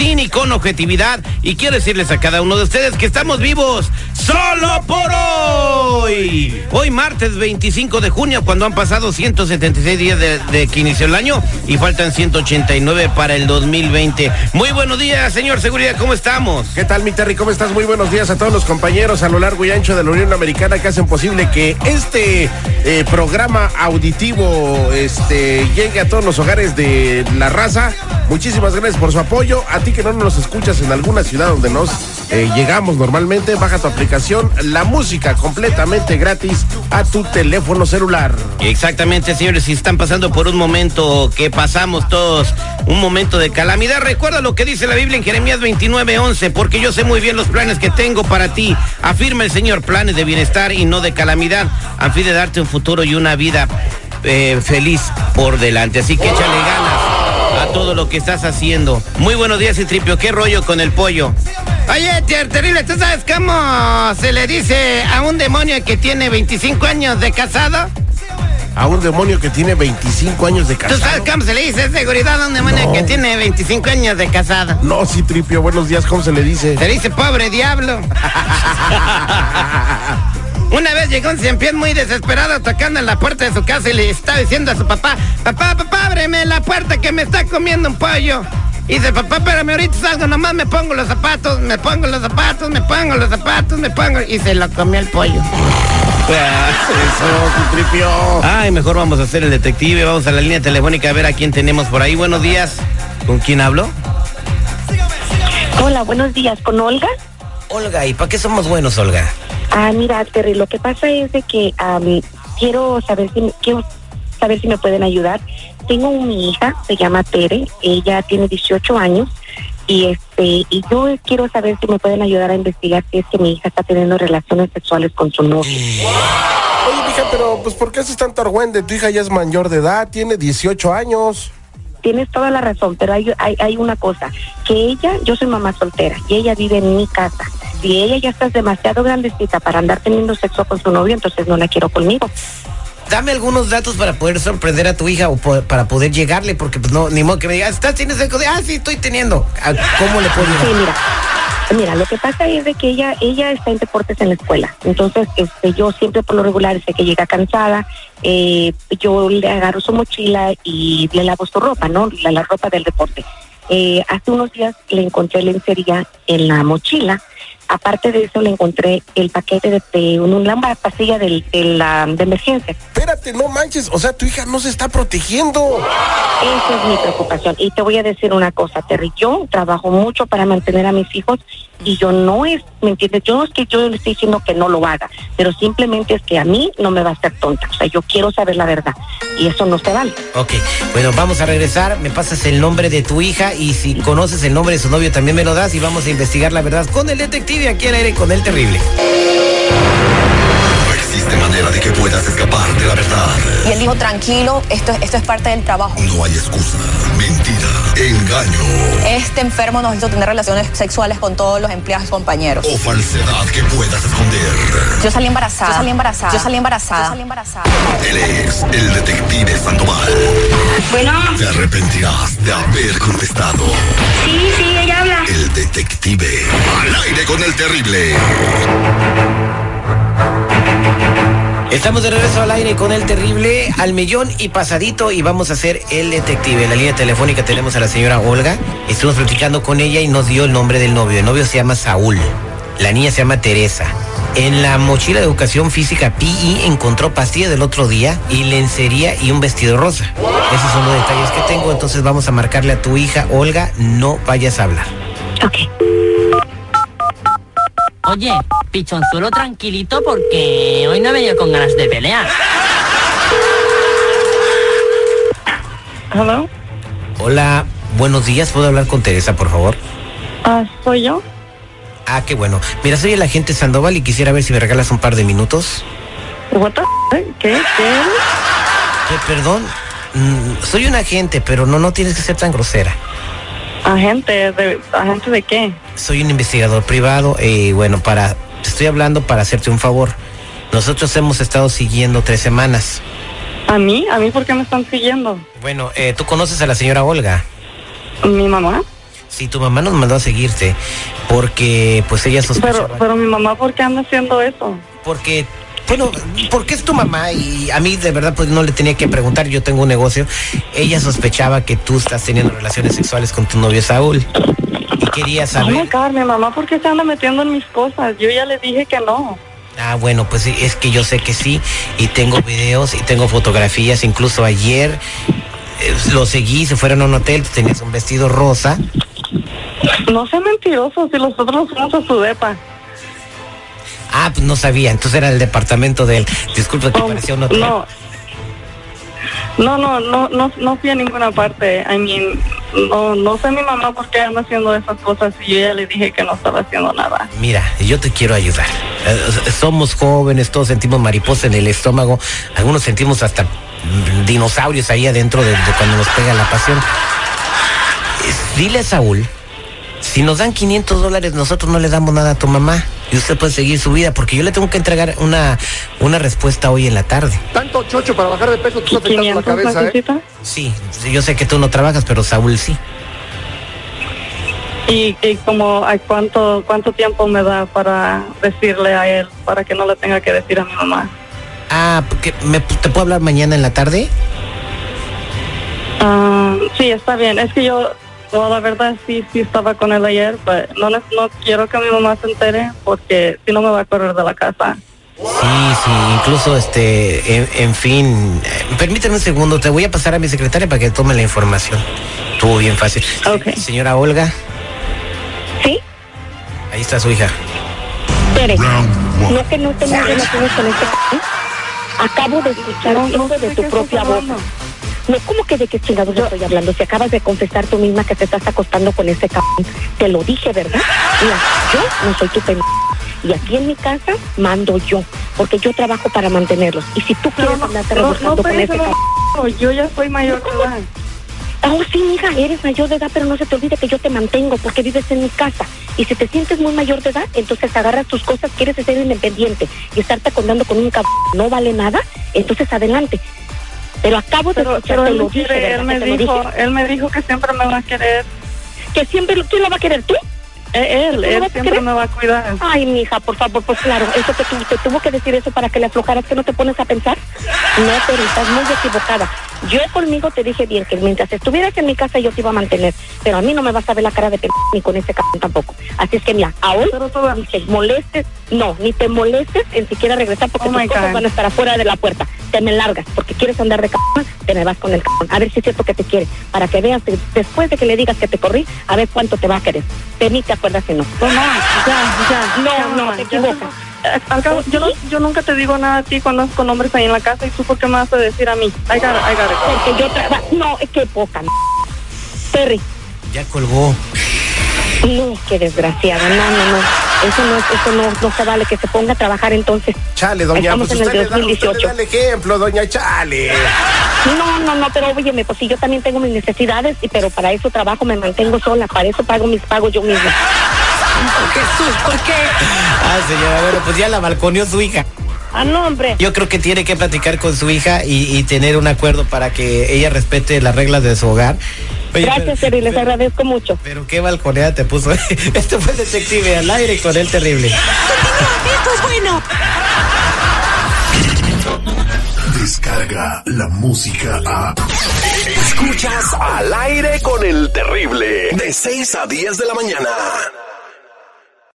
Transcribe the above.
sin y con objetividad. Y quiero decirles a cada uno de ustedes que estamos vivos solo por hoy. Hoy martes 25 de junio, cuando han pasado 176 días de, que inició el año y faltan 189 para el 2020. Muy buenos días, señor Seguridad, ¿cómo estamos? ¿Qué tal, mi Terry? ¿Cómo estás? Muy buenos días a todos los compañeros a lo largo y ancho de la Unión Americana que hacen posible que este eh, programa auditivo este, llegue a todos los hogares de la raza. Muchísimas gracias por su apoyo. A que no nos escuchas en alguna ciudad donde nos eh, llegamos normalmente, baja tu aplicación La Música completamente gratis a tu teléfono celular. Exactamente, señores, si están pasando por un momento que pasamos todos, un momento de calamidad, recuerda lo que dice la Biblia en Jeremías 29:11, porque yo sé muy bien los planes que tengo para ti, afirma el Señor, planes de bienestar y no de calamidad, a fin de darte un futuro y una vida eh, feliz por delante. Así que échale ganas todo lo que estás haciendo. Muy buenos días, Citripio, ¿qué rollo con el pollo? Oye, Terrible, ¿tú sabes cómo se le dice a un demonio que tiene 25 años de casado? A un demonio que tiene 25 años de ¿Tú casado. sabes cómo se le dice seguridad a un demonio No. que tiene 25 años de casado? No, sí, Tripio, buenos días, ¿cómo se le dice? Se dice pobre diablo. Una vez llegó un cien pies muy desesperado tocando en la puerta de su casa y le estaba diciendo a su papá, papá, papá, ábreme la puerta que me está comiendo un pollo. Y dice, papá, espérame, ahorita salgo, nomás me pongo los zapatos, me pongo los zapatos, me pongo los zapatos, me pongo... Y se lo comió el pollo. Eso, Tripio. Ay, mejor vamos a hacer el detective, vamos a la línea telefónica a ver a quién tenemos por ahí. Buenos días. ¿Con quién hablo? Hola, buenos días. ¿Con Olga? Olga, ¿y para qué somos buenos, Olga? Ah, mira, Terry, lo que pasa es de que am, quiero saber si quiero saber si me pueden ayudar. Tengo una hija, se llama Tere, ella tiene 18 años y este y yo quiero saber si me pueden ayudar a investigar si es que mi hija está teniendo relaciones sexuales con su novio. Oye, mija, pero pues ¿por qué haces tanto argüende? Tu hija ya es mayor de edad, tiene 18 años. Tienes toda la razón, pero hay, hay, hay una cosa, que ella, yo soy mamá soltera y ella vive en mi casa. Si ella ya está demasiado grandecita para andar teniendo sexo con su novio, entonces no la quiero conmigo. Dame algunos datos para poder sorprender a tu hija o po- para poder llegarle, porque pues no, ni modo que me digas, ¿estás tienes sexo? Ah, sí, estoy teniendo. Ah, ¿Cómo le puedo Sí, llegar? mira. Mira, lo que pasa es de que ella ella está en deportes en la escuela. Entonces, este yo siempre por lo regular sé que llega cansada, eh, yo le agarro su mochila y le lavo su ropa, ¿no? La, la ropa del deporte. Eh, hace unos días le encontré lencería en la mochila. Aparte de eso, le encontré el paquete de, de un- una pastilla del- de, la, de emergencia. Espérate, no manches, o sea, tu hija no se está protegiendo. Esa es mi preocupación. Y te voy a decir una cosa, Terry. Yo trabajo mucho para mantener a mis hijos y yo no es, ¿me entiendes? Yo no es que yo le estoy diciendo que no lo haga, pero simplemente es que a mí no me va a hacer tonta. O sea, yo quiero saber la verdad y eso no se vale. Ok, bueno, vamos a regresar, me pasas el nombre de tu hija y si conoces el nombre de su novio también me lo das y vamos a investigar la verdad con el detective aquí al aire con el terrible. No existe manera de que puedas escapar de la verdad. Y él dijo, tranquilo, esto, esto es parte del trabajo. No hay excusa, mentira, engaño Este enfermo nos hizo tener relaciones sexuales con todos los empleados y compañeros. o falsedad que puedas esconder. Yo salí embarazada. Yo salí embarazada. Yo salí embarazada. Yo salí embarazada. Él es el detective Sandoval. Bueno, Te arrepentirás de haber contestado. sí, sí, ella habla. El detective. Al aire con el terrible. Estamos de regreso al aire con el terrible al millón y pasadito y vamos a hacer el detective. En la línea telefónica tenemos a la señora Olga. Estuvimos platicando con ella y nos dio el nombre del novio. El novio se llama Saúl. La niña se llama Teresa. En la mochila de educación física PI encontró pastillas del otro día y lencería y un vestido rosa. Esos son los detalles que tengo, entonces vamos a marcarle a tu hija Olga, no vayas a hablar. Oye, pichonzuelo tranquilito porque hoy no he venido con ganas de pelear. Hello. Hola, buenos días, ¿puedo hablar con Teresa, por favor? Ah, soy yo. Ah, qué bueno. Mira, soy el agente Sandoval y quisiera ver si me regalas un par de minutos. What the f- ¿Qué? ¿Qué? Eh, perdón, mm, soy un agente, pero no, no tienes que ser tan grosera. ¿Agente de, agente de qué? Soy un investigador privado y bueno, para, te estoy hablando para hacerte un favor. Nosotros hemos estado siguiendo tres semanas. ¿A mí? ¿A mí por qué me están siguiendo? Bueno, eh, ¿tú conoces a la señora Olga? ¿Mi mamá? Sí, tu mamá nos mandó a seguirte porque pues ella sospechaba. Pero, pero mi mamá, ¿por qué anda haciendo eso? Porque, bueno, porque es tu mamá y a mí de verdad pues no le tenía que preguntar, yo tengo un negocio. Ella sospechaba que tú estás teniendo relaciones sexuales con tu novio Saúl y quería saber. God, mi mamá, ¿por qué se anda metiendo en mis cosas? Yo ya le dije que no. Ah, bueno, pues es que yo sé que sí y tengo videos y tengo fotografías, incluso ayer eh, lo seguí, se fueron a un hotel, tú tenías un vestido rosa. No sea mentiroso, si nosotros nos fuimos a su depa. Ah, pues no sabía, entonces era el departamento de él. Disculpa que Oh, parecía un hotel. no. No, no, no, no, no fui a ninguna parte. I mean, no, no sé mi mamá por qué anda haciendo esas cosas y yo ya le dije que no estaba haciendo nada. Mira, yo te quiero ayudar. Eh, Somos jóvenes, todos sentimos mariposa en el estómago, algunos sentimos hasta mm, dinosaurios ahí adentro de, de cuando nos pega la pasión. Eh, Dile a Saúl, si nos dan 500 dólares, nosotros no le damos nada a tu mamá y usted puede seguir su vida, porque yo le tengo que entregar una, una respuesta hoy en la tarde. Tanto chocho para bajar de peso, tú estás la cabeza, ¿eh? necesita? Sí, sí, yo sé que tú no trabajas, pero Saúl sí. ¿Y, y como a cuánto, cuánto tiempo me da para decirle a él, para que no le tenga que decir a mi mamá? Ah, porque me, ¿te puedo hablar mañana en la tarde? Ah, sí, está bien. Es que yo, no, la verdad, sí, sí estaba con él ayer, pero no, ne- no quiero que mi mamá se entere porque si no me va a correr de la casa. Sí, sí, incluso este, en, en fin, permíteme un segundo, te voy a pasar a mi secretaria para que tome la información. Estuvo bien fácil. Señora Olga. ¿Sí? Ahí está su hija. Tere, no que no tengas relaciones con este. Acabo de escuchar eso de tu propia boca. No, ¿cómo que de qué chingados estoy hablando? Si acabas de confesar tú misma que te estás acostando con ese cabrón. Te lo dije, ¿verdad? Mira, yo no soy tu pendeja. Y aquí en mi casa mando yo, porque yo trabajo para mantenerlos. Y si tú quieres andarte no, rebuscando no, con ese cabrón... Yo ya soy mayor de edad. Oh, sí, mija, eres mayor de edad, pero no se te olvide que yo te mantengo porque vives en mi casa. Y si te sientes muy mayor de edad, entonces agarras tus cosas, quieres ser independiente y estarte acondando con un cabrón no vale nada, entonces adelante. Pero acabo de Pero, escuchar, pero te él, lo me dije, quiere, ¿verdad él que me te lo dijo, dije? él me dijo que siempre me va a querer. Que siempre, ¿quién lo va a querer? ¿Tú? Eh, Él, ¿Tú lo él siempre querer? me va a cuidar. Ay, mija, por favor, pues claro, eso te, te tuvo que decir eso para que le aflojaras, que no te pones a pensar. No, pero estás muy equivocada. Yo conmigo te dije bien que mientras estuvieras en mi casa yo te iba a mantener, pero a mí no me vas a ver la cara de p ni con ese cabrón tampoco. Así es que mira, ahora ni te molestes, no, ni te molestes en siquiera regresar porque Oh tus cosas God. van a estar afuera de la puerta. Te me largas porque quieres andar de cabrón, te me vas con el cabrón. A ver si es cierto que te quiere, para que veas que después de que le digas que te corrí, a ver cuánto te va a querer. De mí te acuerdas que no. No, no, ya, ya. No, ya, no, mamá, te equivocas. Al cabo, yo, no, yo nunca te digo nada a ti cuando andas con hombres ahí en la casa y tú por qué me vas a decir a mí. I got it, I got it. Porque yo trabajo. No, es que poca. Terry, Ya colgó. no, qué desgraciada. No, no, no. Eso no, eso no, no se vale que se ponga a trabajar entonces. Chale, doña, Estamos pues en usted el le, da, usted le 2018. da el ejemplo, doña Chale. No, no, no, pero óyeme, pues sí, yo también tengo mis necesidades, y pero para eso trabajo, me mantengo sola, para eso pago mis pagos yo misma. Jesús, ¿por qué? Ah, señora, bueno, pues ya la balconeó su hija. Ah, no, hombre. Yo creo que tiene que platicar con su hija y, y tener un acuerdo para que ella respete las reglas de su hogar. Oye, Gracias, pero- Terry, les agradezco mucho. Pero qué balconeada te puso. Este fue el detective al aire con el terrible. Esto es bueno. Descarga la música a. Escuchas al aire con el terrible. De 6 a 10 de la mañana.